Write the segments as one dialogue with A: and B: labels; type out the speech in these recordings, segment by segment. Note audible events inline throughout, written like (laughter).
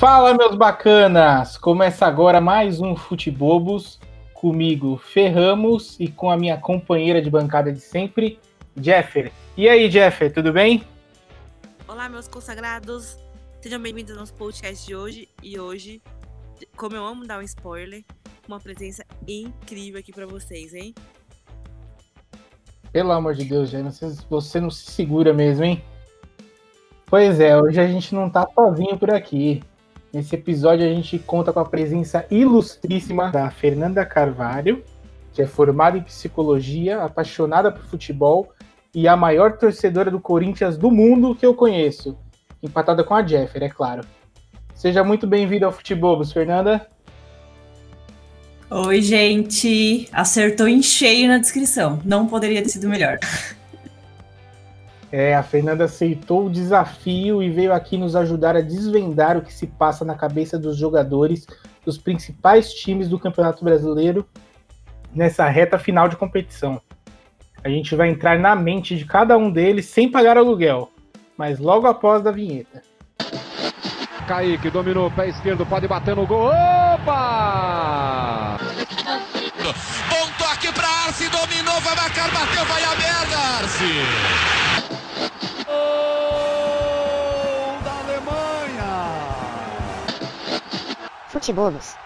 A: Fala, meus bacanas! Começa agora mais um Futebobos comigo, Ferramos, e com a minha companheira de bancada de sempre, Jeffer. E aí, Jeffer, tudo bem?
B: Olá, meus consagrados. Sejam bem-vindos ao nosso podcast de hoje. E hoje, como eu amo dar um spoiler, uma presença incrível aqui para vocês, hein?
A: Pelo amor de Deus, Jeffer, você não se segura mesmo, hein? Pois é, hoje a gente não tá sozinho por aqui. Nesse episódio a gente conta com a presença ilustríssima da Fernanda Carvalho, que é formada em psicologia, apaixonada por futebol e a maior torcedora do Corinthians do mundo que eu conheço, empatada com a Jeffer, é claro. Seja muito bem-vinda ao Futebobos, Fernanda.
C: Oi, gente. Acertou em cheio na descrição. Não poderia ter sido melhor. (laughs)
A: É, a Fernanda aceitou o desafio e veio aqui nos ajudar a desvendar o que se passa na cabeça dos jogadores dos principais times do Campeonato Brasileiro nessa reta final de competição. A gente vai entrar na mente de cada um deles sem pagar aluguel, mas logo após da vinheta.
D: Kaique dominou, pé esquerdo, pode bater no gol. Opa!
E: Bom toque para Arce, dominou, vai marcar, bateu, vai a merda, Arce!
F: Futebolos.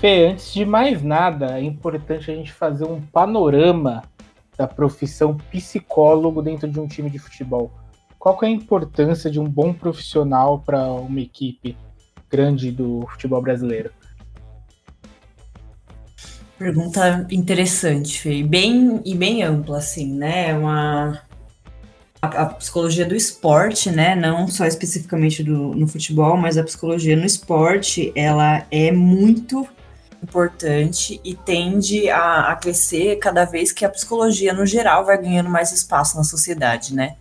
A: Fê, antes de mais nada, é importante a gente fazer um panorama da profissão psicólogo dentro de um time de futebol. Qual é a importância de um bom profissional para uma equipe grande do futebol brasileiro?
C: Pergunta interessante, Fê. Bem, e bem ampla, assim, né? É uma, a, a, psicologia do esporte, né? Não só especificamente do, no futebol, mas a psicologia no esporte, ela é muito importante e tende a, a crescer cada vez que a psicologia, no geral, vai ganhando mais espaço na sociedade, né?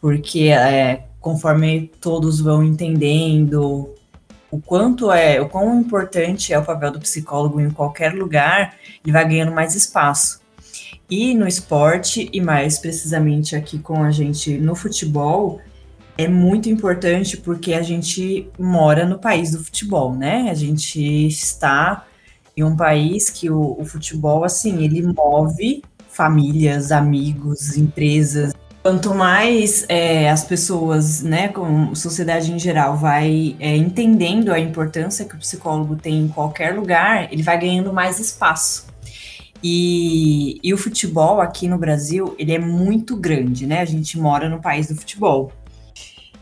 C: Porque é, conforme todos vão entendendo o quanto é, o quão importante é o papel do psicólogo em qualquer lugar, ele vai ganhando mais espaço. E no esporte, e mais precisamente aqui com a gente no futebol, é muito importante porque a gente mora no país do futebol, né? A gente está em um país que o, o futebol, assim, ele move famílias, amigos, empresas, Quanto mais é, as pessoas, né, como sociedade em geral, vai é, entendendo a importância que o psicólogo tem em qualquer lugar, ele vai ganhando mais espaço. E, e o futebol aqui no Brasil, ele é muito grande, né? A gente mora no país do futebol.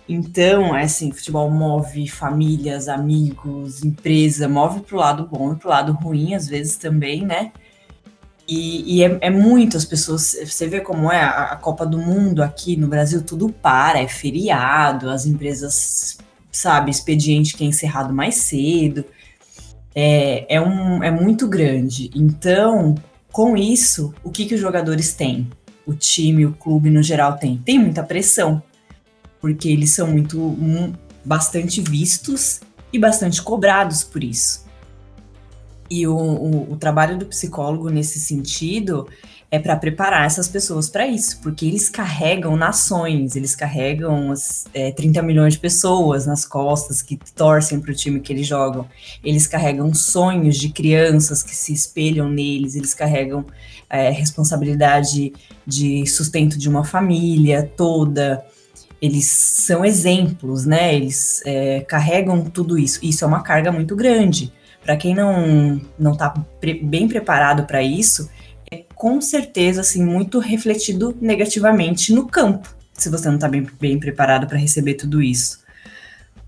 C: Então, é assim, futebol move famílias, amigos, empresa, move para o lado bom e para o lado ruim, às vezes também, né? E, e é, é, muito, as pessoas, você vê como é a, a, Copa do Mundo aqui no Brasil, tudo para, é feriado, as empresas, sabe, expediente que é encerrado mais cedo, é, é, um, é muito grande. Então, com isso, o que, que os jogadores têm? O time, o clube no geral tem? Tem muita pressão, porque eles são muito, um, bastante vistos e bastante cobrados por isso. E o, o, o trabalho do psicólogo nesse sentido é para preparar essas pessoas para isso, porque eles carregam nações, eles carregam as, é, 30 milhões de pessoas nas costas que torcem para o time que eles jogam, eles carregam sonhos de crianças que se espelham neles, eles carregam é, responsabilidade de sustento de uma família toda. Eles são exemplos, né? Eles é, carregam tudo isso. Isso é uma carga muito grande para quem não não está pre bem preparado para isso, é com certeza assim muito refletido negativamente no campo, se você não está bem, bem preparado para receber tudo isso.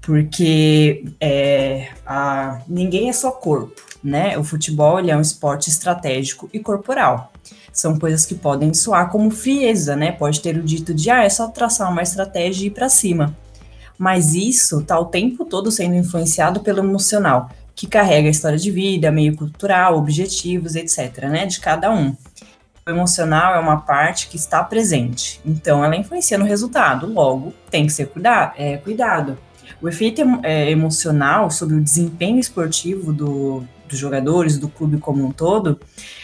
C: Porque é, a, ninguém é só corpo, né? O futebol ele é um esporte estratégico e corporal. São coisas que podem soar como frieza, né? Pode ter o dito de, ah, é só traçar uma estratégia e ir para cima. Mas isso está o tempo todo sendo influenciado pelo emocional que carrega a história de vida, meio cultural, objetivos, etc., né, de cada um. O emocional é uma parte que está presente, então ela influencia no resultado, logo tem que ser cuidado. É, cuidado. O efeito é, emocional sobre o desempenho esportivo do, dos jogadores, do clube como um todo,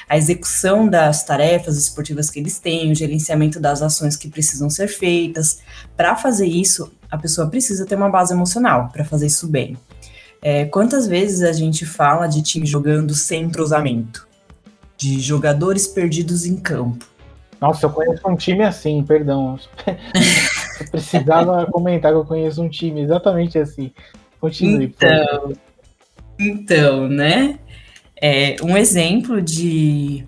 C: a execução das tarefas esportivas que eles têm, o gerenciamento das ações que precisam ser feitas. Para fazer isso, a pessoa precisa ter uma base emocional para fazer isso bem. É, quantas vezes a gente fala de time jogando sem entrosamento? De jogadores perdidos em campo.
A: Nossa, eu conheço um time assim, perdão. (laughs) eu precisava comentar que eu conheço um time exatamente assim. Continue.
C: Então, então né? É, um exemplo de,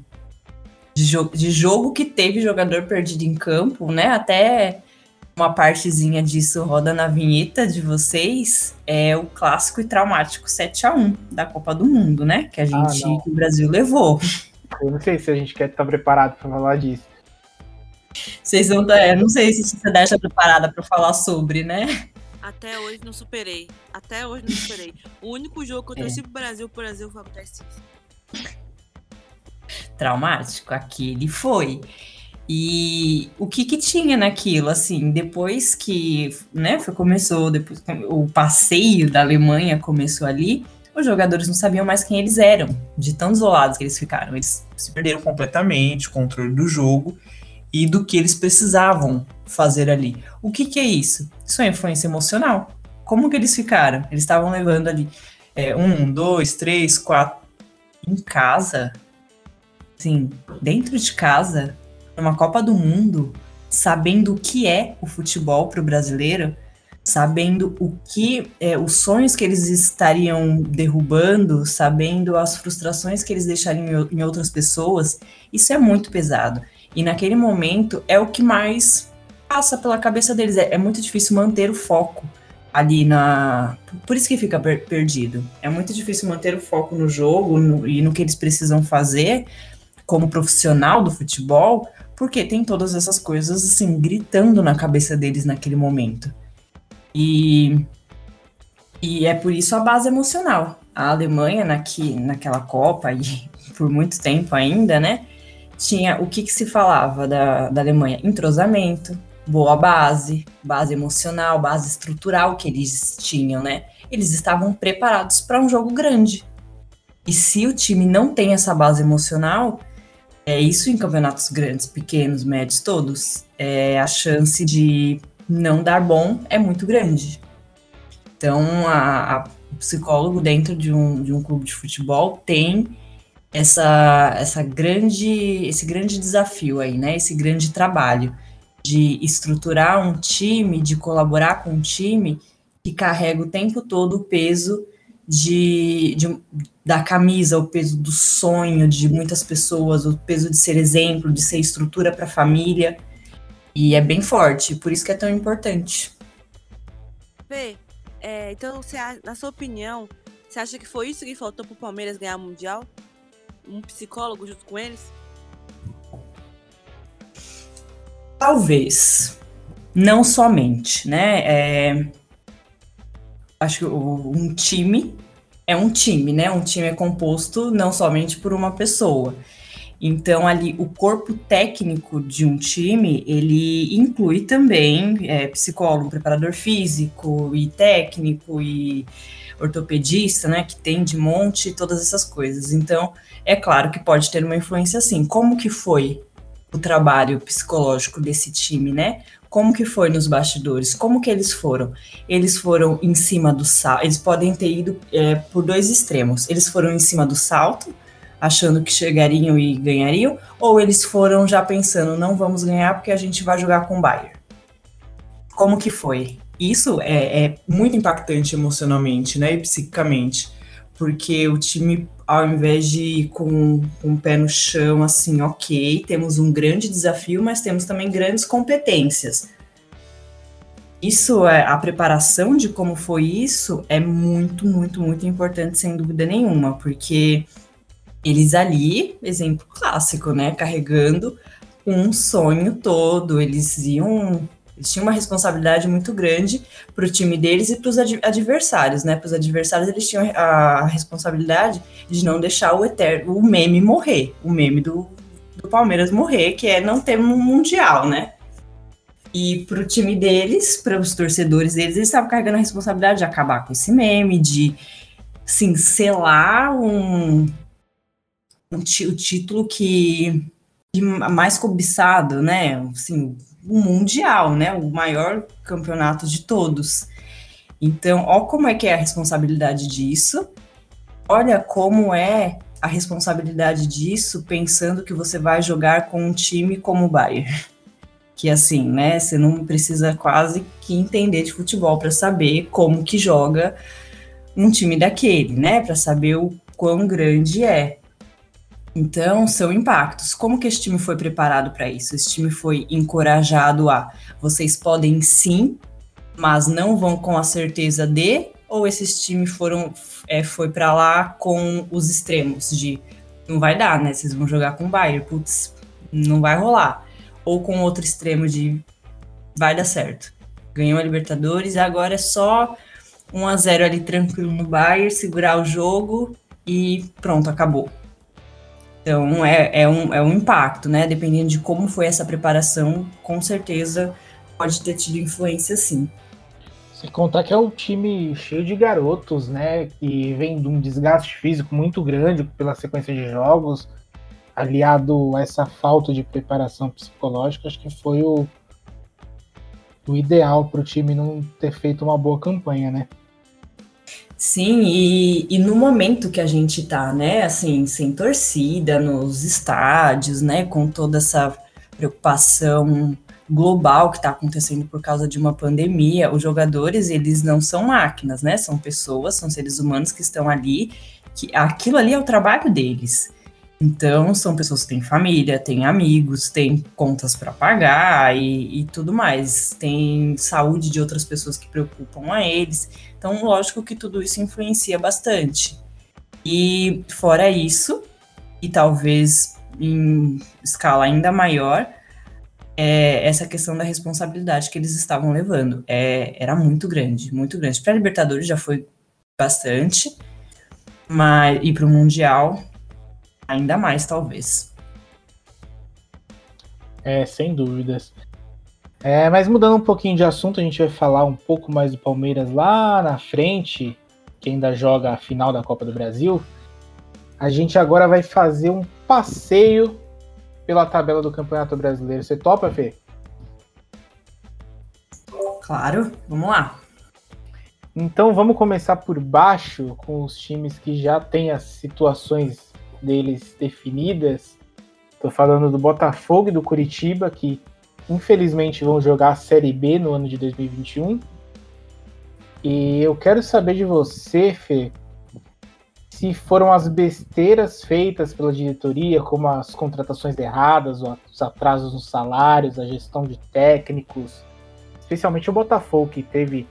C: de, jo de jogo que teve jogador perdido em campo, né? Até uma partezinha disso roda na vinheta de vocês, é o clássico e traumático 7 a 1 da Copa do Mundo, né? Que a ah, gente, ah, que o Brasil levou.
A: Eu não sei se a gente quer estar preparado para falar disso.
C: Vocês não, é, não sei se você deixa preparada para falar sobre, né?
B: Até hoje não superei. Até hoje não superei. O único jogo que eu torci é. pro Brasil, o Brasil foi contra
C: Traumático? Aquele foi. E o que que tinha naquilo, assim, depois que, né, foi, começou, depois o passeio da Alemanha começou ali, os jogadores não sabiam mais quem eles eram, de tão isolados que eles ficaram. Eles se perderam completamente o controle do jogo e do que eles precisavam fazer ali. O que, que é isso? Isso é influência emocional. Como que eles ficaram? Eles estavam levando ali é, um, dois, três, quatro em casa, sim, dentro de casa, numa Copa do Mundo, sabendo o que é o futebol para o brasileiro, sabendo o que é, os sonhos que eles estariam derrubando, sabendo as frustrações que eles deixariam em outras pessoas, isso é muito pesado. E naquele momento é o que mais passa pela cabeça deles. É, é muito difícil manter o foco ali na. Por isso que fica per perdido. É muito difícil manter o foco no jogo no, e no que eles precisam fazer como profissional do futebol, porque tem todas essas coisas assim gritando na cabeça deles naquele momento. E, e é por isso a base emocional. A Alemanha naqui, naquela Copa (laughs) e por muito tempo ainda, né? tinha o que, que se falava da, da Alemanha? Entrosamento, boa base, base emocional, base estrutural que eles tinham, né? Eles estavam preparados para um jogo grande. E se o time não tem essa base emocional, é isso em campeonatos grandes, pequenos, médios, todos, é, a chance de não dar bom é muito grande. Então, a, a psicólogo dentro de um, de um clube de futebol tem essa, essa grande, esse grande desafio aí, né? Esse grande trabalho de estruturar um time, de colaborar com um time que carrega o tempo todo o peso de, de, da camisa, o peso do sonho de muitas pessoas, o peso de ser exemplo, de ser estrutura para a família. E é bem forte, por isso que é tão importante.
B: Vê, é, então, você, na sua opinião, você acha que foi isso que faltou para o Palmeiras ganhar o Mundial? um psicólogo junto com eles?
C: Talvez. Não somente, né? É... Acho que um time é um time, né? Um time é composto não somente por uma pessoa. Então, ali, o corpo técnico de um time, ele inclui também é, psicólogo, preparador físico e técnico e ortopedista, né, que tem de monte todas essas coisas. Então, é claro que pode ter uma influência assim. Como que foi o trabalho psicológico desse time, né? Como que foi nos bastidores? Como que eles foram? Eles foram em cima do salto. Eles podem ter ido é, por dois extremos. Eles foram em cima do salto, achando que chegariam e ganhariam, ou eles foram já pensando, não vamos ganhar porque a gente vai jogar com o Bayern. Como que foi? Isso é, é muito impactante emocionalmente, né, e psiquicamente, porque o time, ao invés de ir com, com o pé no chão, assim, ok, temos um grande desafio, mas temos também grandes competências. Isso é a preparação de como foi isso é muito, muito, muito importante, sem dúvida nenhuma, porque eles ali, exemplo clássico, né, carregando um sonho todo, eles iam eles tinham uma responsabilidade muito grande para o time deles e para os adversários, né? Para os adversários, eles tinham a responsabilidade de não deixar o eterno, o meme morrer, o meme do, do Palmeiras morrer, que é não ter um mundial, né? E para o time deles, para os torcedores deles, eles estavam carregando a responsabilidade de acabar com esse meme, de assim, selar um, um o título que, que mais cobiçado, né? Assim, mundial, né? O maior campeonato de todos. Então, ó como é que é a responsabilidade disso. Olha como é a responsabilidade disso pensando que você vai jogar com um time como o Bayern que assim, né, você não precisa quase que entender de futebol para saber como que joga um time daquele, né, para saber o quão grande é. Então, são impactos. Como que esse time foi preparado para isso? Esse time foi encorajado a vocês podem sim, mas não vão com a certeza de, ou esses times foram é, foi para lá com os extremos de não vai dar, né? Vocês vão jogar com o Bayern, putz, não vai rolar ou com outro extremo de vai dar certo. Ganhou a Libertadores agora é só 1 a 0 ali tranquilo no Bayern, segurar o jogo e pronto, acabou. Então é, é, um, é um impacto, né? Dependendo de como foi essa preparação, com certeza pode ter tido influência sim.
A: Sem contar que é um time cheio de garotos, né? Que vem de um desgaste físico muito grande pela sequência de jogos aliado a essa falta de preparação psicológica, acho que foi o, o ideal para o time não ter feito uma boa campanha, né?
C: Sim, e, e, no momento que a gente tá, né, assim, sem torcida nos estádios, né, com toda essa preocupação global que está acontecendo por causa de uma pandemia, os jogadores, eles não são máquinas, né, são pessoas, são seres humanos que estão ali, que aquilo ali é o trabalho deles. Então, são pessoas que têm família, têm amigos, têm contas para pagar e, e, tudo mais. Tem saúde de outras pessoas que preocupam a eles. Então, lógico que tudo isso influencia bastante. E fora isso, e talvez em escala ainda maior, é essa questão da responsabilidade que eles estavam levando. É, era muito grande, muito grande. Para a Libertadores já foi bastante, mas e para o Mundial Ainda mais, talvez.
A: É, sem dúvidas. É, mas mudando um pouquinho de assunto, a gente vai falar um pouco mais do Palmeiras lá na frente, que ainda joga a final da Copa do Brasil. A gente agora vai fazer um passeio pela tabela do Campeonato Brasileiro. Você topa, Fê?
C: Claro, vamos lá.
A: Então vamos começar por baixo com os times que já têm as situações deles definidas. Estou falando do Botafogo e do Curitiba, que infelizmente vão jogar a Série B no ano de 2021. E eu quero saber de você, Fê, se foram as besteiras feitas pela diretoria, como as contratações erradas, os atrasos nos salários, a gestão de técnicos, especialmente o Botafogo, que teve,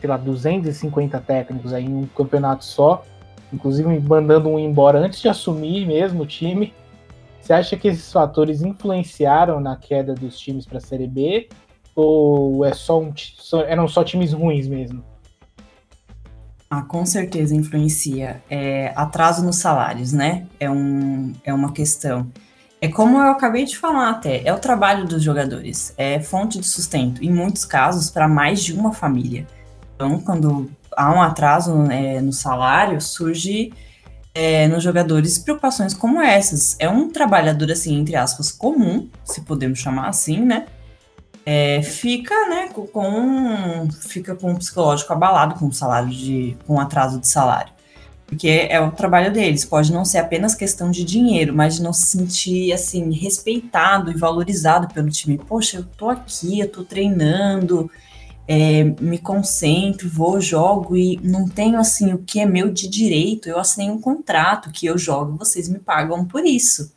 A: sei lá, 250 técnicos aí em um campeonato só, inclusive mandando um embora antes de assumir mesmo o time. Você acha que esses fatores influenciaram na queda dos times para a Série B? Ou é só um, eram só times ruins mesmo?
C: Ah, com certeza influencia. É, atraso nos salários, né? É, um, é uma questão. É como eu acabei de falar até, é o trabalho dos jogadores, é fonte de sustento, em muitos casos, para mais de uma família. Então, quando há um atraso é, no salário, surge é, nos jogadores preocupações como essas. É um trabalhador, assim, entre aspas, comum, se podemos chamar assim, né? É, fica, né, com fica com um psicológico abalado com o salário de com atraso de salário. Porque é o trabalho deles, pode não ser apenas questão de dinheiro, mas de não se sentir assim respeitado e valorizado pelo time. Poxa, eu tô aqui, eu tô treinando, é, me concentro, vou, jogo e não tenho assim o que é meu de direito. Eu assinei um contrato que eu jogo, vocês me pagam por isso.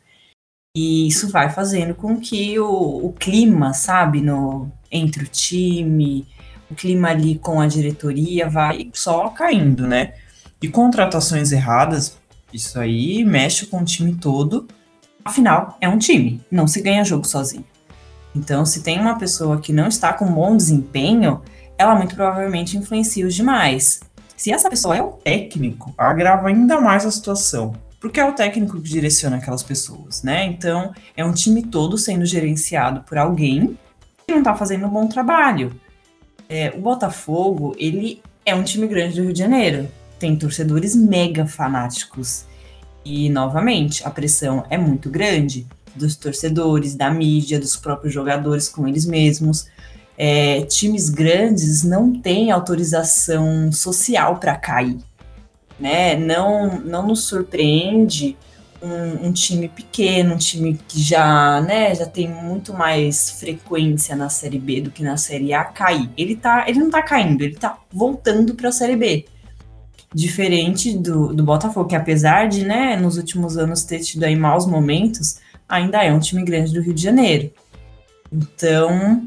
C: E isso vai fazendo com que o, o clima, sabe, no, entre o time, o clima ali com a diretoria vai só caindo, né? E contratações erradas, isso aí mexe com o time todo. Afinal, é um time, não se ganha jogo sozinho. Então, se tem uma pessoa que não está com bom desempenho, ela muito provavelmente influencia os demais. Se essa pessoa é o técnico, agrava ainda mais a situação. Porque é o técnico que direciona aquelas pessoas, né? Então, é um time todo sendo gerenciado por alguém que não tá fazendo um bom trabalho. É, o Botafogo, ele é um time grande do Rio de Janeiro. Tem torcedores mega fanáticos. E, novamente, a pressão é muito grande dos torcedores, da mídia, dos próprios jogadores com eles mesmos. É, times grandes não têm autorização social para cair. Né? Não, não nos surpreende um, um, time pequeno, um time que já, né, já tem muito mais frequência na Série B do que na Série A cair. Ele, tá, ele não tá caindo, ele tá voltando para a Série B. Diferente do, do Botafogo, que apesar de, né, nos últimos anos ter tido aí maus momentos, ainda é um time grande do Rio de Janeiro. Então,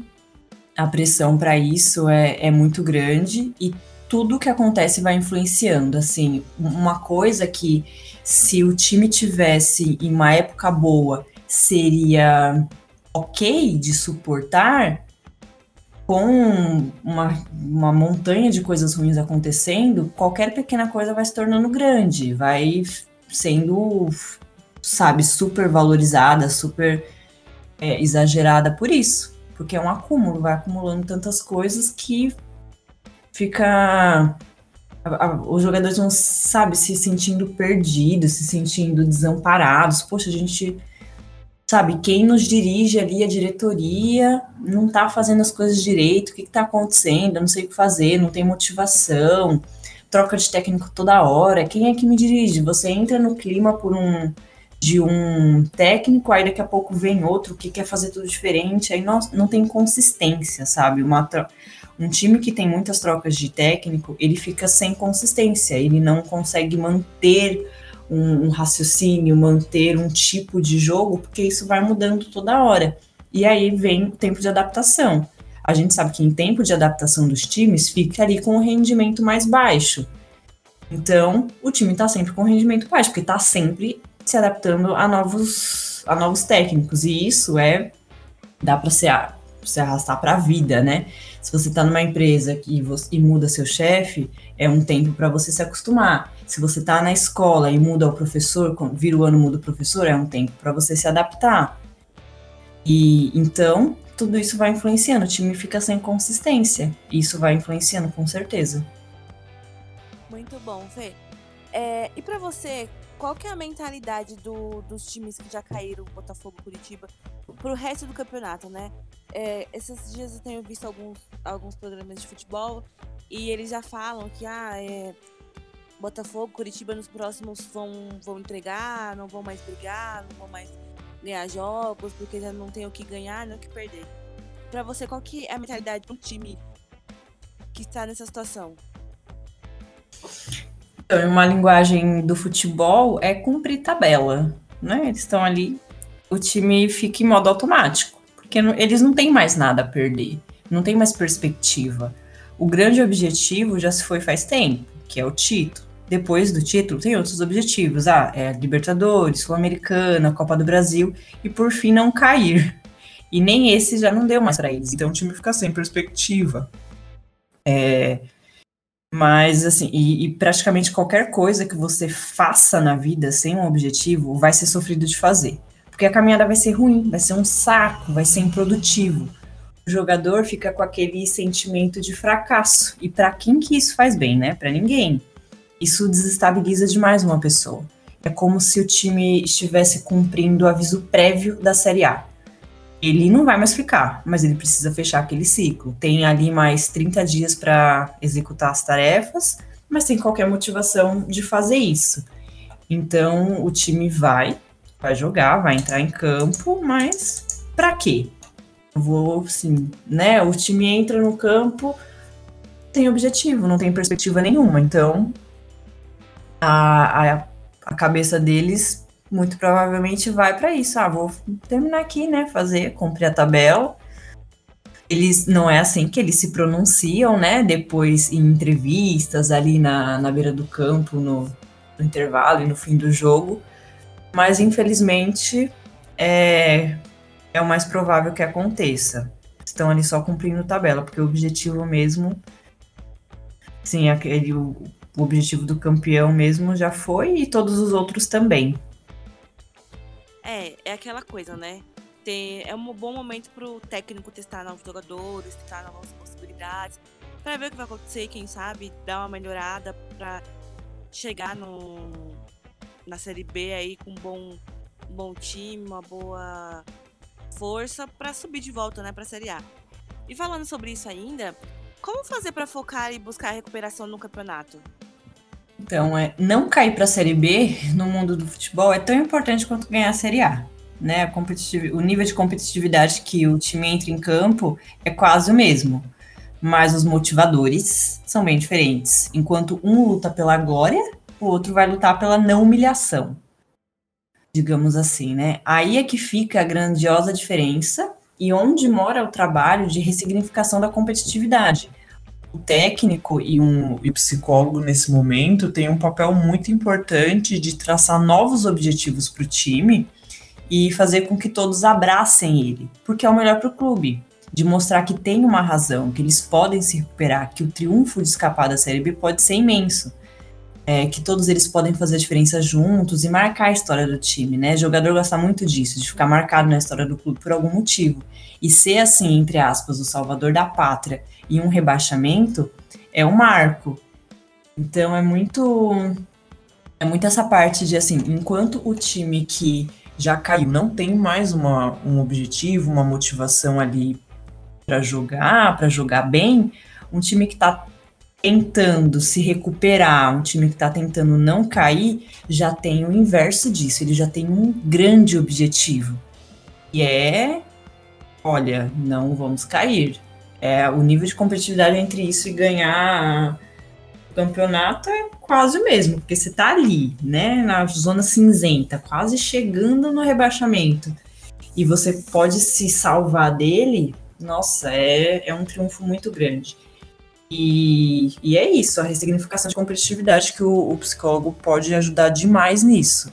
C: a pressão para isso é, é muito grande e tudo que acontece vai influenciando. Assim, uma coisa que se o time tivesse em uma época boa seria ok de suportar, com uma, uma montanha de coisas ruins acontecendo, qualquer pequena coisa vai se tornando grande, vai sendo, sabe, super valorizada, super é, exagerada por isso. Porque é um acúmulo, vai acumulando tantas coisas que fica. A, a, os jogadores vão, sabe, se sentindo perdidos, se sentindo desamparados. Poxa, a gente. Sabe, quem nos dirige ali, a diretoria, não tá fazendo as coisas direito, o que, que tá acontecendo? Eu não sei o que fazer, não tem motivação, troca de técnico toda hora. Quem é que me dirige? Você entra no clima por um de um técnico, aí daqui a pouco vem outro que quer fazer tudo diferente, aí não, não tem consistência, sabe? Uma, um time que tem muitas trocas de técnico, ele fica sem consistência, ele não consegue manter um, um, raciocínio, manter um tipo de jogo, porque isso vai mudando toda hora. E aí vem o tempo de adaptação. A gente sabe que em tempo de adaptação dos times fica ali com o rendimento mais baixo. Então, o time está sempre com rendimento baixo, porque está sempre se adaptando a novos, a novos técnicos. E isso é dá para se, se arrastar para a vida, né? Se você está numa empresa que você, e muda seu chefe, é um tempo para você se acostumar. Se você está na escola e muda o professor, vira o ano muda o professor, é um tempo para você se adaptar. E então tudo isso vai influenciando. O time fica sem consistência. Isso vai influenciando com certeza.
B: Muito bom, Fê. É, e para você, qual que é a mentalidade do, dos times que já caíram, Botafogo, Curitiba, pro resto do campeonato, né? É, esses dias eu tenho visto alguns, alguns programas de futebol e eles já falam que ah, é, Botafogo, Curitiba nos próximos vão, vão entregar, não vão mais brigar, não vão mais ganhar jogos, porque já não tem o que ganhar, nem o que perder. Para você, qual que é a mentalidade do time que está nessa situação?
C: Então, uma linguagem do futebol é cumprir tabela, né? Eles estão ali, o time fica em modo automático, porque não, eles não têm mais nada a perder, não tem mais perspectiva. O grande objetivo já se foi faz tempo, que é o título. Depois do título, tem outros objetivos. Ah, é Libertadores, Sul-Americana, Copa do Brasil e por fim não cair. E nem esse já não deu mais para eles. Então o time fica sem perspectiva. É, mas, assim, e, e, praticamente qualquer coisa que você faça na vida sem um objetivo vai ser sofrido de fazer. Porque a caminhada vai ser ruim, vai ser um saco, vai ser improdutivo. O jogador fica com aquele sentimento de fracasso. E para quem que isso faz bem, né? Para ninguém. Isso desestabiliza demais uma pessoa. É como se o time estivesse cumprindo o aviso prévio da Série A ele não vai mais ficar, mas ele precisa fechar aquele ciclo. Tem ali mais 30 dias para executar as tarefas, mas tem qualquer motivação de fazer isso. Então o time vai, vai jogar, vai entrar em campo, mas para quê? Vou, assim, né? O time entra no campo, tem objetivo, não tem perspectiva nenhuma. Então a, a, a cabeça deles muito provavelmente vai para isso. Ah, vou terminar aqui, né? Fazer, cumprir a tabela. Eles não é assim que eles se pronunciam, né? Depois em entrevistas ali na, na beira do campo, no, no intervalo e no fim do jogo. Mas infelizmente é, é o mais provável que aconteça. Estão ali só cumprindo tabela, porque o objetivo mesmo, sim, aquele o, o objetivo do campeão mesmo já foi e todos os outros também.
B: É, é aquela coisa, né? ter, é um bom momento para o técnico testar novos jogadores, testar novas possibilidades, para ver o que vai acontecer, quem sabe dar uma melhorada para chegar no, na Série B aí com um bom, um bom time, uma boa força para subir de volta, né, para Série A. E falando sobre isso ainda, como fazer para focar e buscar recuperação no campeonato?
C: Então, é, não cair para a Série B no mundo do futebol é tão importante quanto ganhar a Série A. Né? A o nível de competitividade que o time entra em campo é quase o mesmo, mas os motivadores são bem diferentes. Enquanto um luta pela glória, o outro vai lutar pela não humilhação, digamos assim, né? Aí é que fica a grandiosa diferença e onde mora o trabalho de ressignificação da competitividade o técnico e, um, e psicólogo nesse momento tem um papel muito importante de traçar novos objetivos para o time e fazer com que todos abracem ele, porque é o melhor para o clube. De mostrar que tem uma razão, que eles podem se recuperar, que o triunfo de escapar da Série B pode ser imenso. É, que todos eles podem fazer a diferença juntos e marcar a história do time, né? O jogador gosta muito disso, de ficar marcado na história do clube por algum motivo. E ser assim, entre aspas, o salvador da pátria e um rebaixamento é um marco. Então é muito é muito essa parte de assim, enquanto o time que já caiu não tem mais uma, um objetivo, uma motivação ali para jogar, para jogar bem, um time que está tentando se recuperar, um time que está tentando não cair, já tem o inverso disso, ele já tem um grande objetivo. E é, olha, não vamos cair é, o nível de competitividade entre isso e ganhar campeonato é quase o mesmo, porque você tá ali, né, na zona cinzenta, quase chegando no rebaixamento, e você pode se salvar dele, nossa, é, é um triunfo muito grande. E, e é isso, a ressignificação de competitividade que o, o psicólogo pode ajudar demais nisso.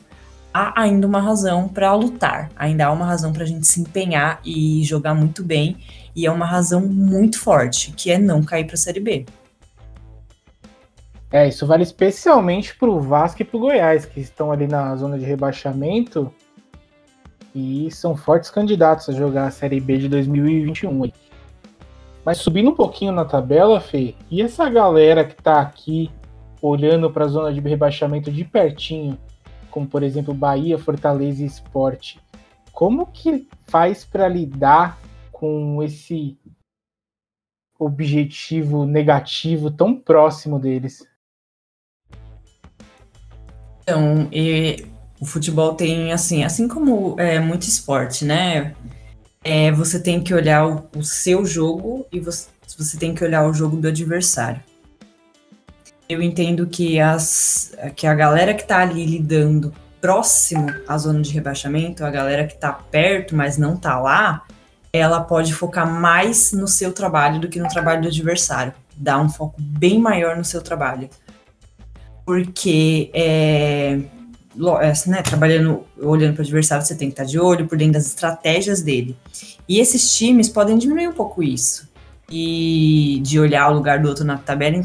C: Há ainda uma razão para lutar, ainda há uma razão para a gente se empenhar e jogar muito bem e é uma razão muito forte, que é não cair para a Série B.
A: É, isso vale especialmente para o Vasco e para o Goiás, que estão ali na zona de rebaixamento e são fortes candidatos a jogar a Série B de 2021. Mas subindo um pouquinho na tabela, Fê, e essa galera que está aqui olhando para a zona de rebaixamento de pertinho, como por exemplo Bahia, Fortaleza e Esporte, como que faz para lidar com esse objetivo negativo tão próximo deles.
C: Então, o futebol tem assim, assim como é muito esporte, né? É, você tem que olhar o, o seu jogo e você, você tem que olhar o jogo do adversário. Eu entendo que, as, que a galera que tá ali lidando próximo à zona de rebaixamento, a galera que tá perto, mas não tá lá, ela pode focar mais no seu trabalho do que no trabalho do adversário. Dar um foco bem maior no seu trabalho. Porque é, é né, trabalhando, olhando para o adversário, você tem que estar de olho por dentro das estratégias dele. E esses times podem diminuir um pouco isso. E de olhar o lugar do outro na tabela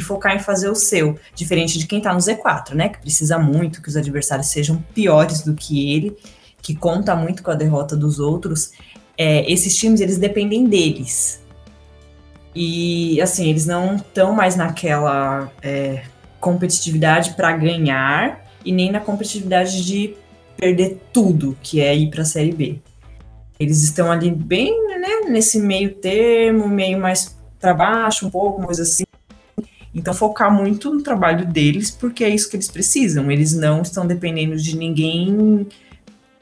C: e focar em fazer o seu. Diferente de quem está no Z4, né? Que precisa muito que os adversários sejam piores do que ele, que conta muito com a derrota dos outros é, esses times eles dependem deles. E assim, eles não estão mais naquela é, competitividade para ganhar e nem na competitividade de perder tudo, que é ir para a Série B. Eles estão ali bem né, nesse meio termo, meio mais para baixo, um pouco, coisa assim. Então, focar muito no trabalho deles, porque é isso que eles precisam. Eles não estão dependendo de ninguém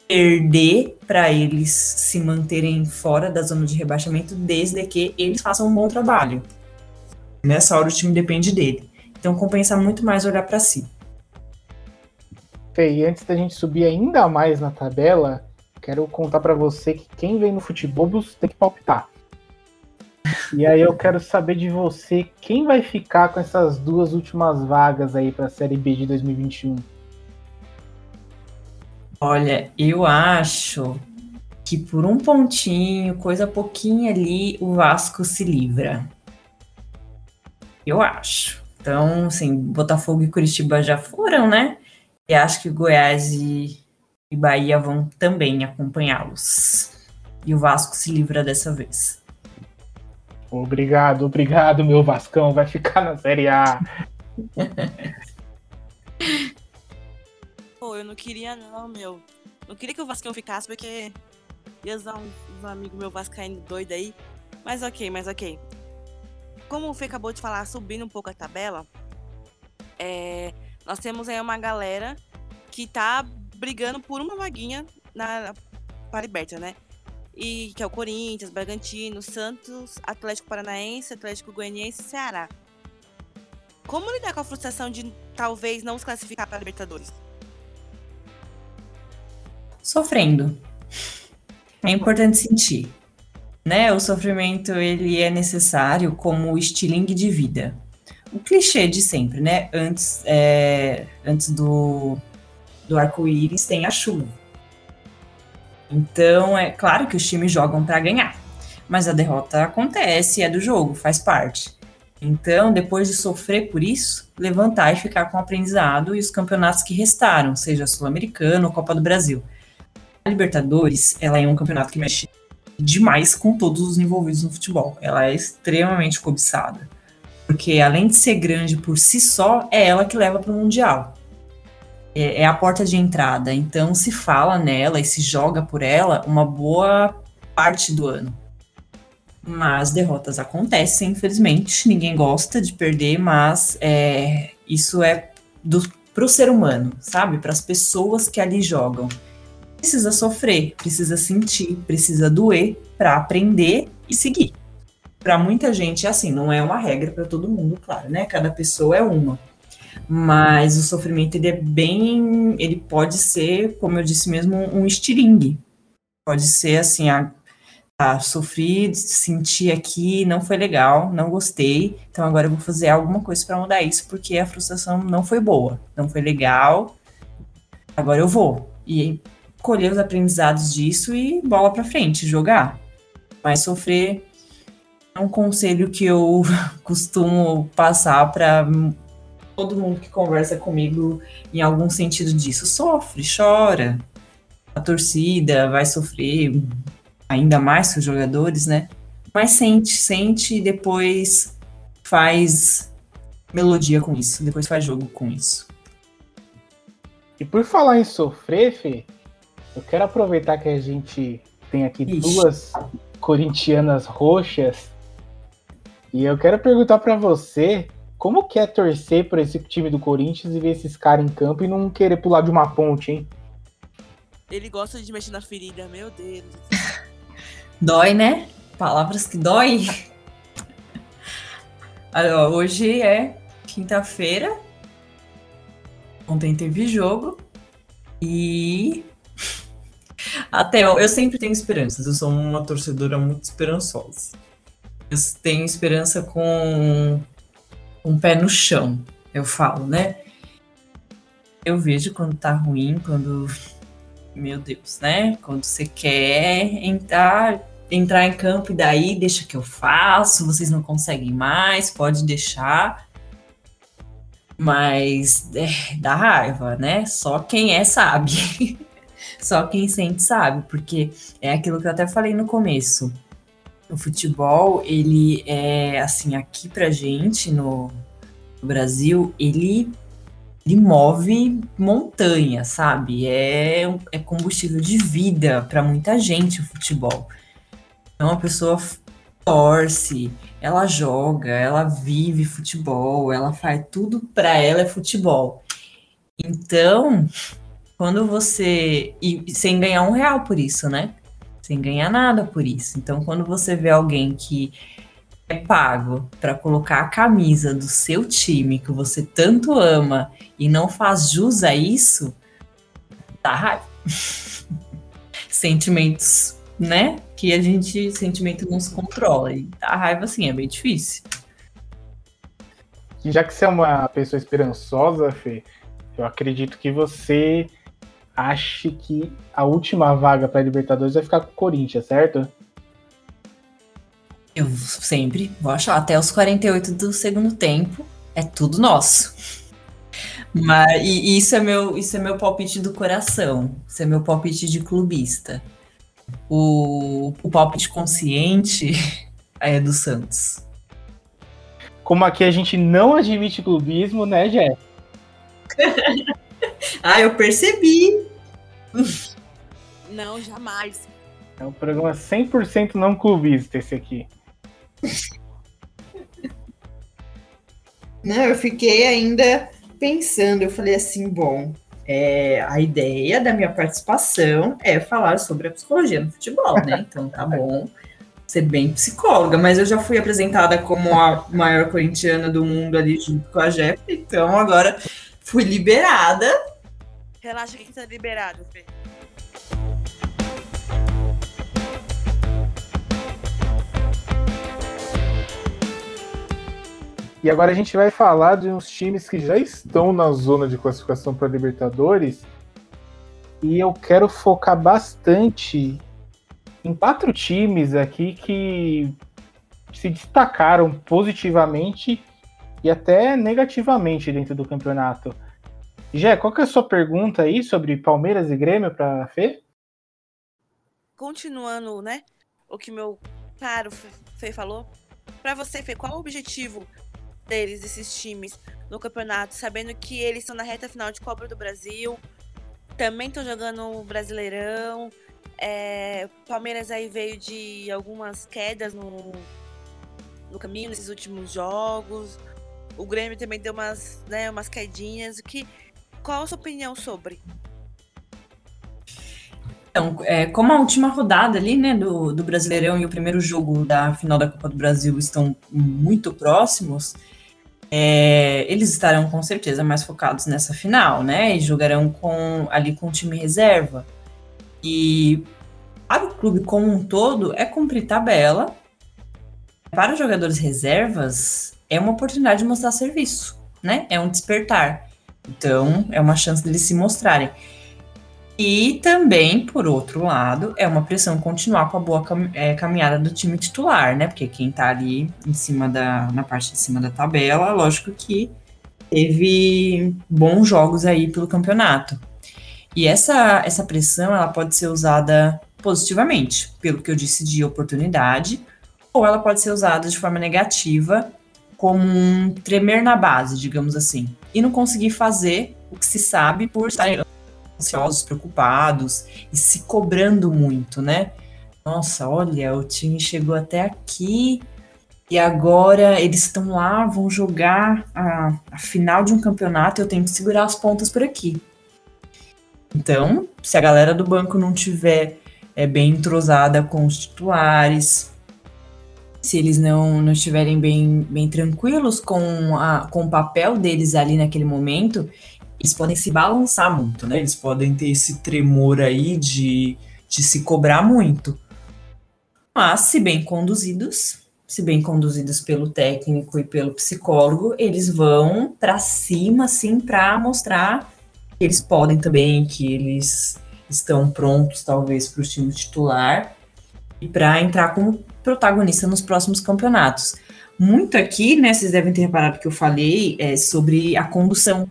C: perder para eles se manterem fora da zona de rebaixamento, desde que eles façam um bom trabalho. Nessa hora o time depende dele. Então compensa muito mais olhar para si.
A: E antes da gente subir ainda mais na tabela, quero contar para você que quem vem no futebol tem que palpitar. E aí eu quero saber de você quem vai ficar com essas duas últimas vagas aí para a Série B de 2021.
C: Olha, eu acho que por um pontinho, coisa pouquinho ali, o Vasco se livra. Eu acho. Então, assim, Botafogo e Curitiba já foram, né? E acho que Goiás e, e Bahia vão também acompanhá-los. E o Vasco se livra dessa vez.
A: Obrigado, obrigado, meu Vascão. Vai ficar na Série A. (laughs)
B: Pô, eu não queria não, meu. Não queria que o Vascão ficasse, porque ia usar um, um amigo meu vascaíno doido aí. Mas ok, mas ok. Como o Fê acabou de falar, subindo um pouco a tabela, é, nós temos aí uma galera que tá brigando por uma vaguinha na, para Liberta, né? E que é o Corinthians, Bragantino, Santos, Atlético Paranaense, Atlético Goianiense e Ceará. Como lidar com a frustração de talvez não se classificar para a Libertadores?
C: Sofrendo. É importante sentir. Né? O sofrimento ele é necessário como estilingue de vida. O clichê de sempre, né? Antes, é, antes do, do arco-íris tem a chuva. Então, é claro que os times jogam para ganhar, mas a derrota acontece, é do jogo, faz parte. Então, depois de sofrer por isso, levantar e ficar com o aprendizado e os campeonatos que restaram, seja Sul-Americano ou Copa do Brasil. A Libertadores, ela é um campeonato que mexe demais com todos os envolvidos no futebol. Ela é extremamente cobiçada. Porque além de ser grande por si só, é ela que leva para o Mundial. É, é, a porta de entrada. Então se fala nela e se joga por ela uma boa parte do ano. Mas derrotas acontecem, infelizmente. Ninguém gosta de perder, mas é, isso é para o ser humano, sabe? Para as pessoas que ali jogam. Precisa sofrer, precisa sentir, precisa doer para aprender e seguir. Para muita gente é assim, não é uma regra para todo mundo, claro, né? Cada pessoa é uma. Mas o sofrimento ele é bem, ele pode ser, como eu disse mesmo, um estilingue. Pode ser assim, a ah, sofri, senti aqui, não foi legal, não gostei, então agora eu vou fazer alguma coisa para mudar isso, porque a frustração não foi boa, não foi legal, agora eu vou. E colher os aprendizados disso e bola para frente, jogar. Mas sofrer é um conselho que eu (laughs) costumo passar para todo mundo que conversa comigo em algum sentido disso. Sofre, chora. A torcida vai sofrer, ainda mais que os jogadores, né? Mas sente, sente e depois faz melodia com isso, depois faz jogo com isso.
A: E por falar em sofrer, Fê, eu quero aproveitar que a gente tem aqui Ixi. duas corintianas roxas e eu quero perguntar para você como que é torcer por esse time do Corinthians e ver esses caras em campo e não querer pular de uma ponte, hein?
B: Ele gosta de mexer na ferida, meu Deus. (laughs)
C: Dói, né? Palavras que dói. (laughs) Hoje é quinta-feira. Ontem teve jogo. E. Até eu, sempre tenho esperanças. Eu sou uma torcedora muito esperançosa. Eu tenho esperança com um pé no chão, eu falo, né? Eu vejo quando tá ruim, quando. Meu Deus, né? Quando você quer entrar, entrar em campo e daí deixa que eu faço, vocês não conseguem mais, pode deixar. Mas é, dá raiva, né? Só quem é sabe. (laughs) Só quem sente sabe, porque é aquilo que eu até falei no começo. O futebol, ele é assim, aqui pra gente no, no Brasil, ele ele move montanha, sabe? É, é combustível de vida para muita gente o futebol. Então a pessoa torce, ela joga, ela vive futebol, ela faz tudo para ela é futebol. Então, quando você. E sem ganhar um real por isso, né? Sem ganhar nada por isso. Então, quando você vê alguém que é pago para colocar a camisa do seu time que você tanto ama e não faz jus a isso, dá raiva. (laughs) Sentimentos né? Que a gente, sentimento não se controla. E a raiva, assim, é bem difícil.
A: Já que você é uma pessoa esperançosa, Fê, eu acredito que você ache que a última vaga para Libertadores vai ficar com o Corinthians, certo?
C: Eu sempre vou achar. Até os 48 do segundo tempo, é tudo nosso. Mas e isso é meu, isso é meu palpite do coração. Isso é meu palpite de clubista. o, o palpite consciente (laughs) é do Santos.
A: Como aqui a gente não admite clubismo, né, Jé? (laughs) (laughs)
C: ah, eu percebi.
B: Não, jamais.
A: É um programa 100% não clubista esse aqui. (laughs)
C: Não, eu fiquei ainda pensando, eu falei assim, bom, é, a ideia da minha participação é falar sobre a psicologia no futebol, né? (laughs) Então tá bom ser bem psicóloga, mas eu já fui apresentada como a maior corintiana do mundo ali junto com a Jeff, então agora fui liberada.
B: Relaxa que tá liberado, Fê.
A: E agora a gente vai falar de uns times que já estão na zona de classificação para Libertadores. E eu quero focar bastante em quatro times aqui que se destacaram positivamente e até negativamente dentro do campeonato. Jé, qual que é a sua pergunta aí sobre Palmeiras e Grêmio para Fê?
B: Continuando, né, o que meu caro Fê falou, para você, Fê, qual o objetivo deles, desses times, no campeonato, sabendo que eles estão na reta final de Copa do Brasil, também estão jogando o Brasileirão. É, Palmeiras aí veio de algumas quedas no, no caminho nesses últimos jogos. O Grêmio também deu umas, né, umas quedinhas. Que, qual a sua opinião sobre?
C: Então, é, como a última rodada ali, né, do, do Brasileirão e o primeiro jogo da final da Copa do Brasil estão muito próximos, é, eles estarão com certeza mais focados nessa final, né? E jogarão com ali com o time reserva. E para o clube como um todo é cumprir tabela. Para os jogadores reservas é uma oportunidade de mostrar serviço, né? É um despertar. Então é uma chance deles se mostrarem. E também, por outro lado, é uma pressão continuar com a boa cam é, caminhada do time titular, né? Porque quem tá ali em cima da, na parte de cima da tabela, lógico que teve bons jogos aí pelo campeonato. E essa, essa pressão, ela pode ser usada positivamente, pelo que eu disse de oportunidade, ou ela pode ser usada de forma negativa, como um tremer na base, digamos assim, e não conseguir fazer o que se sabe por estar ansiosos, preocupados e se cobrando muito, né? Nossa, olha, o time chegou até aqui e agora eles estão lá, vão jogar a, a final de um campeonato e eu tenho que segurar as pontas por aqui. Então, se a galera do banco não tiver é, bem entrosada com os titulares, se eles não, não estiverem bem, bem tranquilos com, a, com o papel deles ali naquele momento, eles podem se balançar muito, né? Eles podem ter esse tremor aí de, de se cobrar muito. Mas, se bem conduzidos, se bem conduzidos pelo técnico e pelo psicólogo, eles vão para cima, assim, para mostrar que eles podem também, que eles estão prontos, talvez, para o time titular e para entrar como protagonista nos próximos campeonatos. Muito aqui, né, vocês devem ter reparado que eu falei é, sobre a condução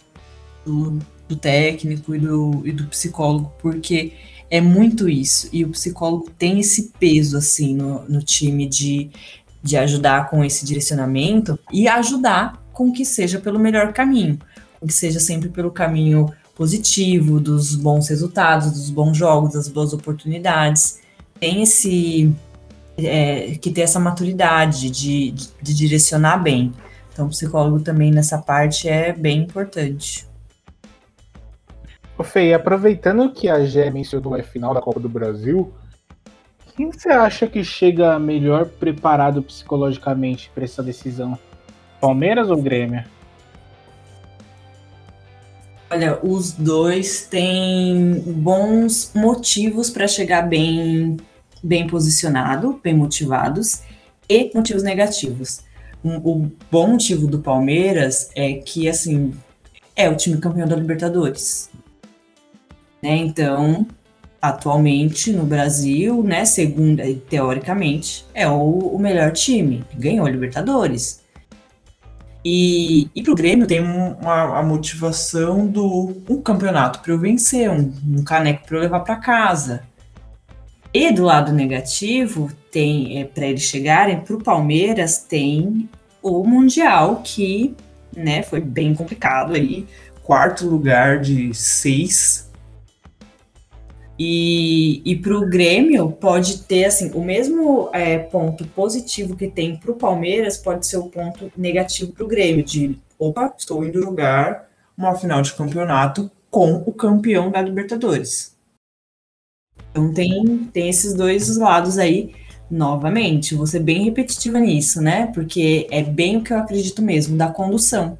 C: do, do técnico e do, e do psicólogo, porque é muito isso. E o psicólogo tem esse peso, assim, no, no time de, de ajudar com esse direcionamento e ajudar com que seja pelo melhor caminho, que seja sempre pelo caminho positivo, dos bons resultados, dos bons jogos, das boas oportunidades. Tem esse. É, que ter essa maturidade de, de, de direcionar bem. Então, o psicólogo também nessa parte é bem importante.
A: Ô Fê, aproveitando que a Gé mencionou a final da Copa do Brasil, quem você acha que chega melhor preparado psicologicamente para essa decisão? Palmeiras ou Grêmio?
C: Olha, os dois têm bons motivos para chegar bem, bem posicionado, bem motivados, e motivos negativos. Um, o bom motivo do Palmeiras é que, assim, é o time campeão da Libertadores. Né? Então, atualmente no Brasil, né, segundo, teoricamente, é o, o melhor time, ganhou a Libertadores. E, e pro Grêmio tem uma, a motivação do um campeonato para eu vencer, um, um caneco para eu levar para casa. E do lado negativo, tem é, para eles chegarem para o Palmeiras tem o mundial que, né, foi bem complicado aí,
F: Quarto lugar de seis.
C: E, e para o Grêmio pode ter assim o mesmo é, ponto positivo que tem para o Palmeiras pode ser o ponto negativo para o Grêmio de
F: Opa, estou indo jogar uma final de campeonato com o campeão da Libertadores.
C: Então tem, tem esses dois lados aí, novamente, vou ser bem repetitiva nisso, né? Porque é bem o que eu acredito mesmo, da condução.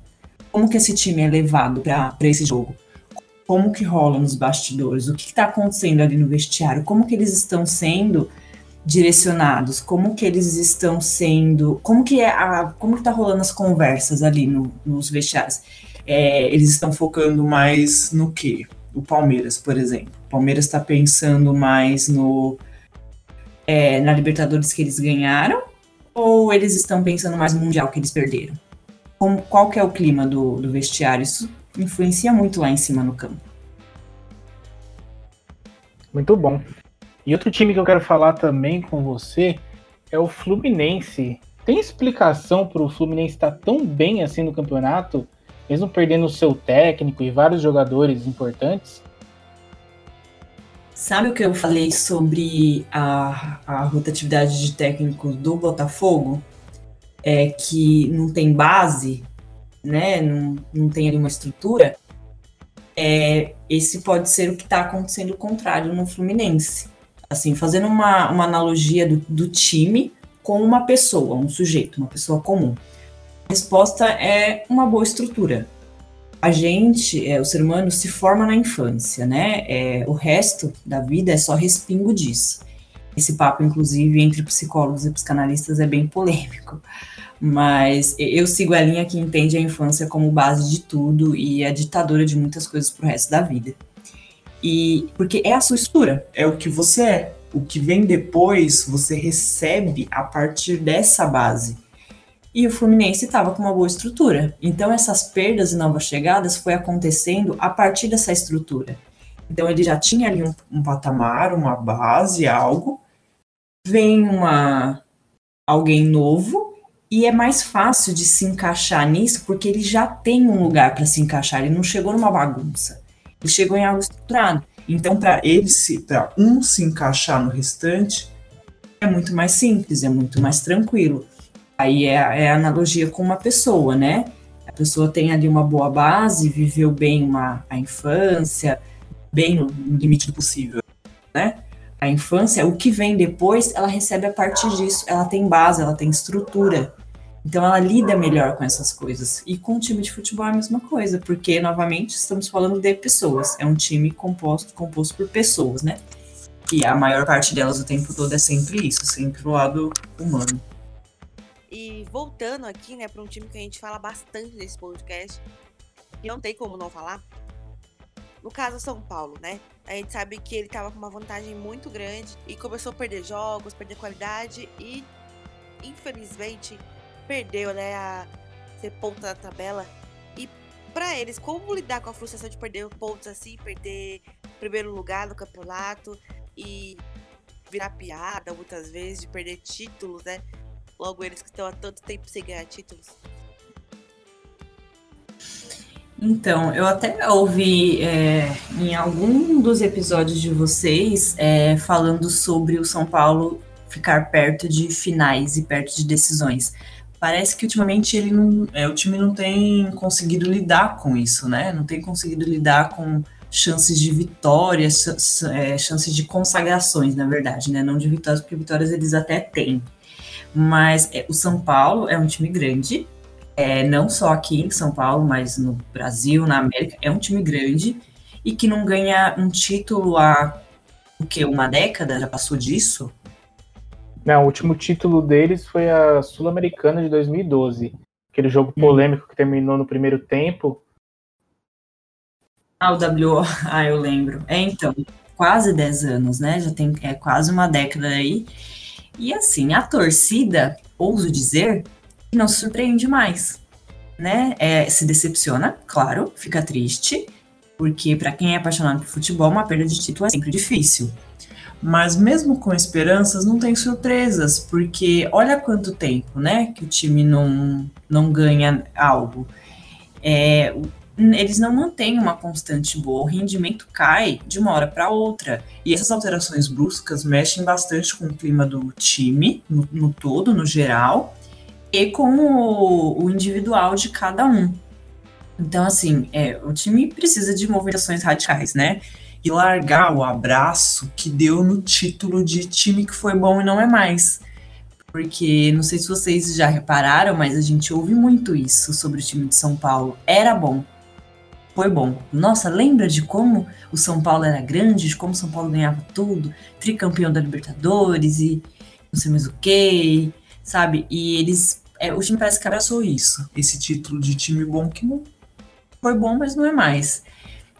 C: Como que esse time é levado para esse jogo? Como que rola nos bastidores? O que está acontecendo ali no vestiário? Como que eles estão sendo direcionados? Como que eles estão sendo? Como que é a? Como que tá rolando as conversas ali no, nos vestiários?
F: É, eles estão focando mais no que? O Palmeiras, por exemplo. O Palmeiras está pensando mais no
C: é, na Libertadores que eles ganharam ou eles estão pensando mais no mundial que eles perderam? Como, qual que é o clima do, do vestiário? Isso influencia muito lá em cima no campo.
A: Muito bom. E outro time que eu quero falar também com você é o Fluminense. Tem explicação para o Fluminense estar tão bem assim no campeonato, mesmo perdendo o seu técnico e vários jogadores importantes?
C: Sabe o que eu falei sobre a, a rotatividade de técnicos do Botafogo? É que não tem base, né? Não, não tem ali uma estrutura. É, esse pode ser o que está acontecendo o contrário no Fluminense assim, fazendo uma, uma analogia do, do time com uma pessoa, um sujeito, uma pessoa comum. Resposta é uma boa estrutura. A gente, é, o ser humano, se forma na infância, né? É, o resto da vida é só respingo disso. Esse papo, inclusive, entre psicólogos e psicanalistas é bem polêmico. Mas eu sigo a linha que entende a infância como base de tudo e a ditadura de muitas coisas para o resto da vida. E porque é a sua estrutura.
F: É o que você é. O que vem depois você recebe a partir dessa base.
C: E o Fluminense estava com uma boa estrutura. Então essas perdas e novas chegadas foi acontecendo a partir dessa estrutura. Então ele já tinha ali um, um patamar, uma base, algo. Vem uma alguém novo e é mais fácil de se encaixar nisso porque ele já tem um lugar para se encaixar. Ele não chegou numa bagunça ele chegou em algo estruturado.
F: Então, para ele se, para um se encaixar no restante,
C: é muito mais simples, é muito mais tranquilo. Aí é, é analogia com uma pessoa, né? A pessoa tem ali uma boa base, viveu bem uma, a infância, bem no, no limite do possível, né? A infância, o que vem depois, ela recebe a partir disso. Ela tem base, ela tem estrutura. Então ela lida melhor com essas coisas. E com o time de futebol é a mesma coisa, porque novamente estamos falando de pessoas. É um time composto, composto por pessoas, né? E a maior parte delas o tempo todo é sempre isso, sempre o lado humano.
B: E voltando aqui, né, para um time que a gente fala bastante nesse podcast, e não tem como não falar. No caso São Paulo, né? A gente sabe que ele tava com uma vantagem muito grande e começou a perder jogos, perder qualidade e infelizmente perdeu, né, a ser ponta na tabela. E para eles, como lidar com a frustração de perder pontos assim, perder primeiro lugar no campeonato e virar piada muitas vezes, de perder títulos, né? Logo eles que estão há tanto tempo sem ganhar títulos.
C: Então, eu até ouvi é, em algum dos episódios de vocês é, falando sobre o São Paulo ficar perto de finais e perto de decisões parece que ultimamente ele não, é, o time não tem conseguido lidar com isso, né? Não tem conseguido lidar com chances de vitórias, é, chances de consagrações, na verdade, né? Não de vitórias, porque vitórias eles até têm. Mas é, o São Paulo é um time grande, é, não só aqui em São Paulo, mas no Brasil, na América, é um time grande e que não ganha um título há o que uma década já passou disso
A: não, o último título deles foi a Sul-Americana de 2012. Aquele jogo hum. polêmico que terminou no primeiro tempo.
C: Ah, o WO, (laughs) ah, eu lembro. É, então, quase 10 anos, né? Já tem é, quase uma década aí. E assim, a torcida, ouso dizer, não se surpreende mais, né? É, se decepciona, claro, fica triste,
G: Porque para quem é apaixonado por futebol, uma perda de título é sempre difícil.
C: Mas mesmo com esperanças, não tem surpresas, porque olha quanto tempo, né, que o time não, não ganha algo. É, eles não mantêm uma constante boa, o rendimento cai de uma hora para outra. E essas alterações bruscas mexem bastante com o clima do time, no, no todo, no geral, e com o, o, individual de cada um. Então, assim, é, o time precisa de movimentações radicais, né? E largar o abraço que deu no título de time que foi bom e não é mais. Porque não sei se vocês já repararam, mas a gente ouve muito isso sobre o time de São Paulo. Era bom, foi bom. Nossa, lembra de como o São Paulo era grande, de como o São Paulo ganhava tudo, tricampeão da Libertadores e não sei mais o que, sabe? E eles. É, o time parece que abraçou isso, esse título de time bom que não foi bom, mas não é mais.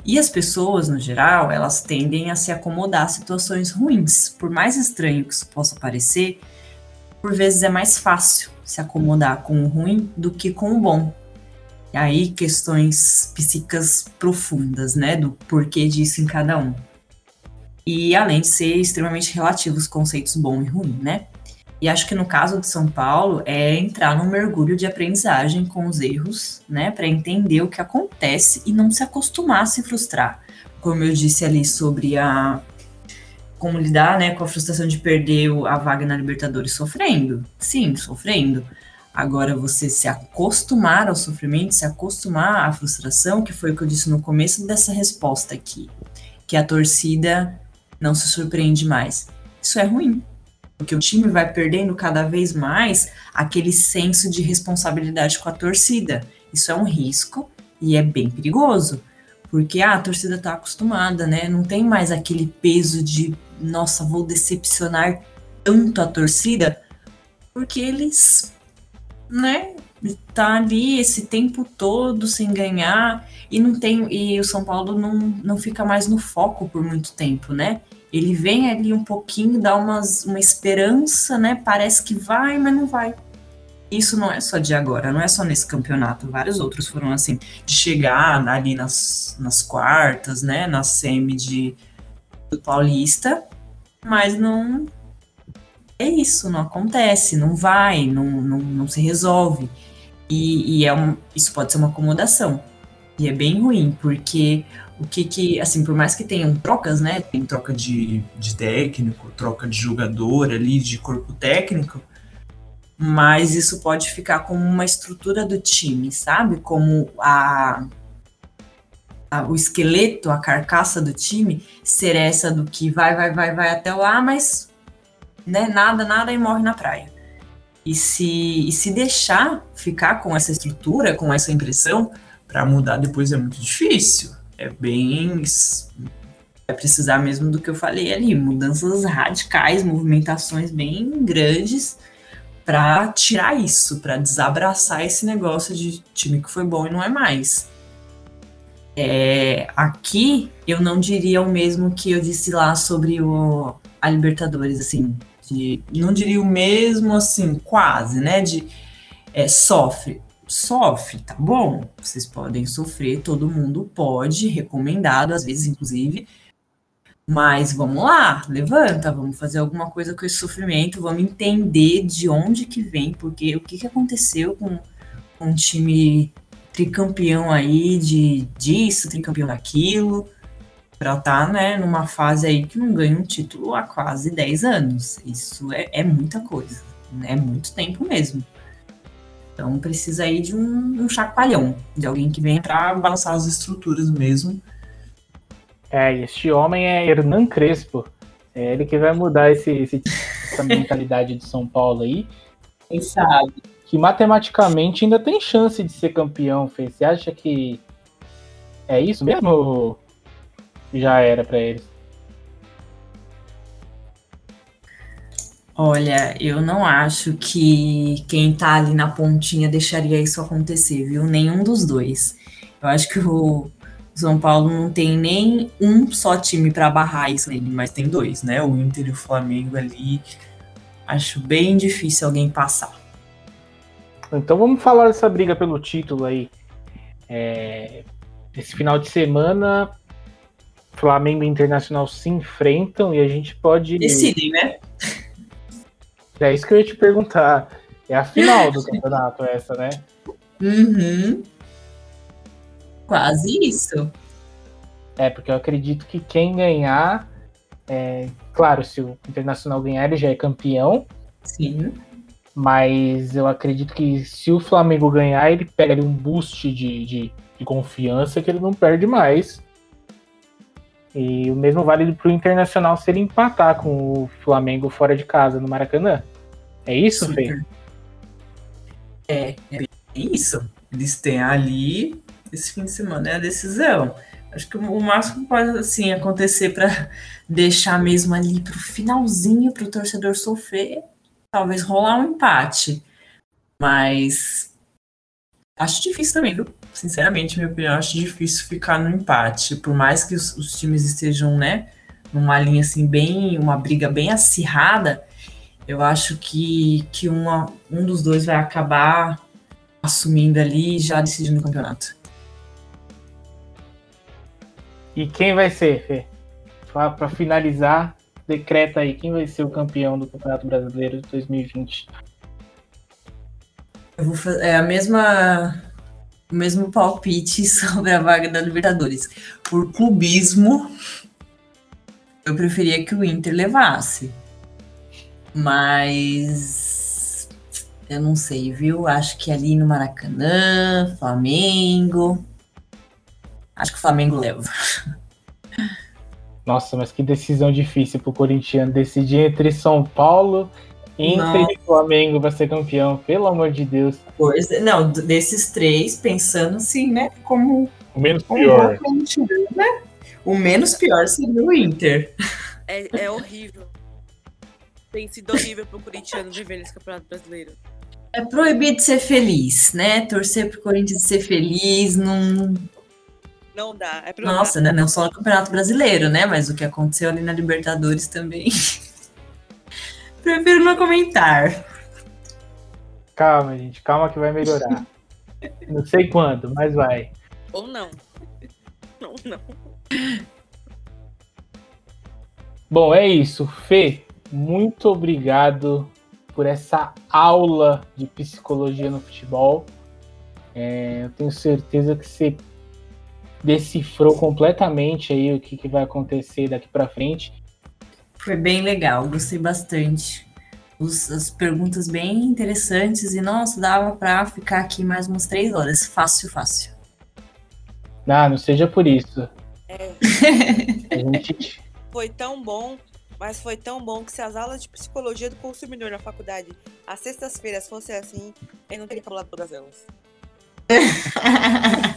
C: E as pessoas, no geral, elas tendem a se acomodar a situações ruins. Por mais estranho que isso possa parecer, por vezes é mais fácil se acomodar com o ruim do que com o bom. Aí questões psíquicas profundas, né, do porquê disso em cada um. E além de ser extremamente relativo os conceitos bom e ruim, né? E acho que no caso de São Paulo é entrar num mergulho de aprendizagem com os erros, né, para entender o que acontece e não se acostumar a se frustrar. Como eu disse ali sobre a como lidar, né, com a frustração de perder a vaga na Libertadores sofrendo. Sim, sofrendo. Agora, você se acostumar ao sofrimento, se acostumar à frustração, que foi o que eu disse no começo dessa resposta aqui, que a torcida não se surpreende mais. Isso é ruim, porque o time vai perdendo cada vez mais aquele senso de responsabilidade com a torcida. Isso é um risco e é bem perigoso, porque ah, a torcida está acostumada, né? Não tem mais aquele peso de, nossa, vou decepcionar tanto a torcida, porque eles né, tá ali esse tempo todo sem ganhar e não tem e o São Paulo não, não fica mais no foco por muito tempo, né? Ele vem ali um pouquinho, dá umas, uma esperança, né? Parece que vai, mas não vai. Isso não é só de agora, não é só nesse campeonato. Vários outros foram assim, de chegar ali nas, nas quartas, né? Na semi de, do Paulista, mas não é isso, não acontece, não vai, não, não, não se resolve. E, e é um, isso pode ser uma acomodação. E é bem ruim, porque o que que, assim, por mais que tenham trocas, né? Tem troca de, de técnico, troca de jogador ali, de corpo técnico, mas isso pode ficar como uma estrutura do time, sabe? Como a, a, o esqueleto, a carcaça do time ser essa do que vai, vai, vai, vai até lá, mas né, nada, nada e morre na praia. E se, e se deixar ficar com essa estrutura, com essa impressão, para mudar depois é muito difícil. É bem. Vai precisar mesmo do que eu falei ali, mudanças radicais, movimentações bem grandes para tirar isso, para desabraçar esse negócio de time que foi bom e não é mais. É, aqui eu não diria o mesmo que eu disse lá sobre o, a Libertadores, assim, de, não diria o mesmo assim, quase, né? De é, sofre. Sofre, tá bom? Vocês podem sofrer, todo mundo pode, recomendado, às vezes, inclusive. Mas vamos lá, levanta, vamos fazer alguma coisa com esse sofrimento, vamos entender de onde que vem, porque o que, que aconteceu com, com um time tricampeão aí de disso, tricampeão daquilo estar tá, né, numa fase aí que não ganha um título há quase 10 anos. Isso é, é muita coisa, né? é muito tempo mesmo. Então precisa aí de um, um chacoalhão, de alguém que venha para balançar as estruturas mesmo.
A: É, este homem é Hernan Crespo. É ele que vai mudar esse, esse essa mentalidade de São Paulo aí.
G: Quem sabe?
A: Que matematicamente ainda tem chance de ser campeão, Fê. Você acha que é isso mesmo? Já era para eles.
G: Olha, eu não acho que quem tá ali na pontinha deixaria isso acontecer, viu? Nenhum dos dois. Eu acho que o São Paulo não tem nem um só time para barrar isso nele, mas tem dois, né? O Inter e o Flamengo ali. Acho bem difícil alguém passar.
A: Então vamos falar dessa briga pelo título aí. É, esse final de semana, Flamengo e Internacional se enfrentam e a gente pode.
C: Decidem, né?
A: É isso que eu ia te perguntar. É a final do (laughs) campeonato, essa, né?
C: Uhum. Quase isso.
A: É, porque eu acredito que quem ganhar. É, claro, se o Internacional ganhar, ele já é campeão.
C: Sim.
A: Mas eu acredito que se o Flamengo ganhar, ele pega ali um boost de, de, de confiança que ele não perde mais. E o mesmo vale para o Internacional se ele empatar com o Flamengo fora de casa no Maracanã. É isso, Fê?
C: É, é isso. Eles têm ali esse fim de semana é a decisão. Acho que o máximo pode assim acontecer para (laughs) deixar mesmo ali pro finalzinho pro torcedor sofrer, talvez rolar um empate. Mas acho difícil também, viu? Sinceramente, minha opinião, acho difícil ficar no empate. Por mais que os, os times estejam, né, numa linha assim bem, uma briga bem acirrada, eu acho que, que uma, um dos dois vai acabar assumindo ali e já decidindo o campeonato.
A: E quem vai ser, Fê? Para finalizar, decreta aí quem vai ser o campeão do Campeonato Brasileiro de 2020.
C: Eu vou fazer é a mesma o mesmo palpite (laughs) sobre a vaga da Libertadores. Por clubismo, eu preferia que o Inter levasse. Mas eu não sei, viu? Acho que ali no Maracanã, Flamengo. Acho que o Flamengo leva.
A: Nossa, mas que decisão difícil pro corintiano decidir entre São Paulo, Inter e Flamengo pra ser campeão. Pelo amor de Deus.
C: Pois, não, desses três, pensando assim, né? Como
A: O menos
C: corintiano, né? O menos pior seria o Inter.
B: É, é horrível. Tem sido horrível pro corintiano viver nesse campeonato brasileiro.
C: É proibido ser feliz, né? Torcer pro Corinthians ser feliz, não.
B: Não dá. É
C: Nossa, né? não só no Campeonato Brasileiro, né? Mas o que aconteceu ali na Libertadores também. (laughs) Prefiro não comentar.
A: Calma, gente, calma que vai melhorar. Não sei quando, mas vai.
B: Ou não. Não, não.
A: Bom, é isso. Fê, muito obrigado por essa aula de psicologia no futebol. É, eu tenho certeza que você decifrou completamente aí o que, que vai acontecer daqui para frente.
C: Foi bem legal, gostei bastante. Os- as perguntas bem interessantes e, nossa, dava pra ficar aqui mais umas três horas. Fácil, fácil.
A: Ah, não seja por isso.
B: É,
A: gente, (laughs)
B: foi tão bom, mas foi tão bom que se as aulas de psicologia do consumidor na faculdade, às sextas-feiras, fossem assim, eu não teria falado todas elas. (laughs)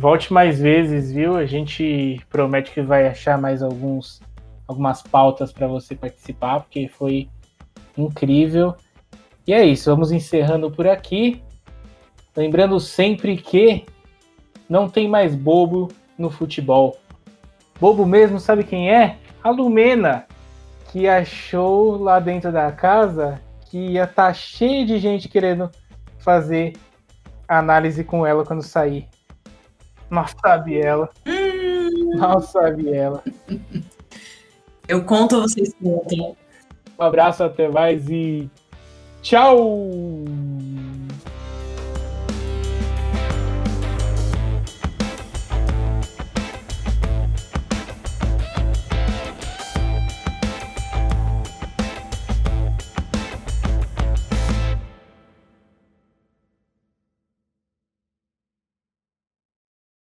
A: volte mais vezes, viu? A gente promete que vai achar mais alguns algumas pautas para você participar, porque foi incrível. E é isso, vamos encerrando por aqui. Lembrando sempre que não tem mais bobo no futebol. Bobo mesmo, sabe quem é? A Lumena, que achou lá dentro da casa que ia estar cheio de gente querendo fazer análise com ela quando sair. Nossa, Biela. Nossa, Biela.
C: Eu conto, vocês contam.
A: Um abraço, até mais e tchau!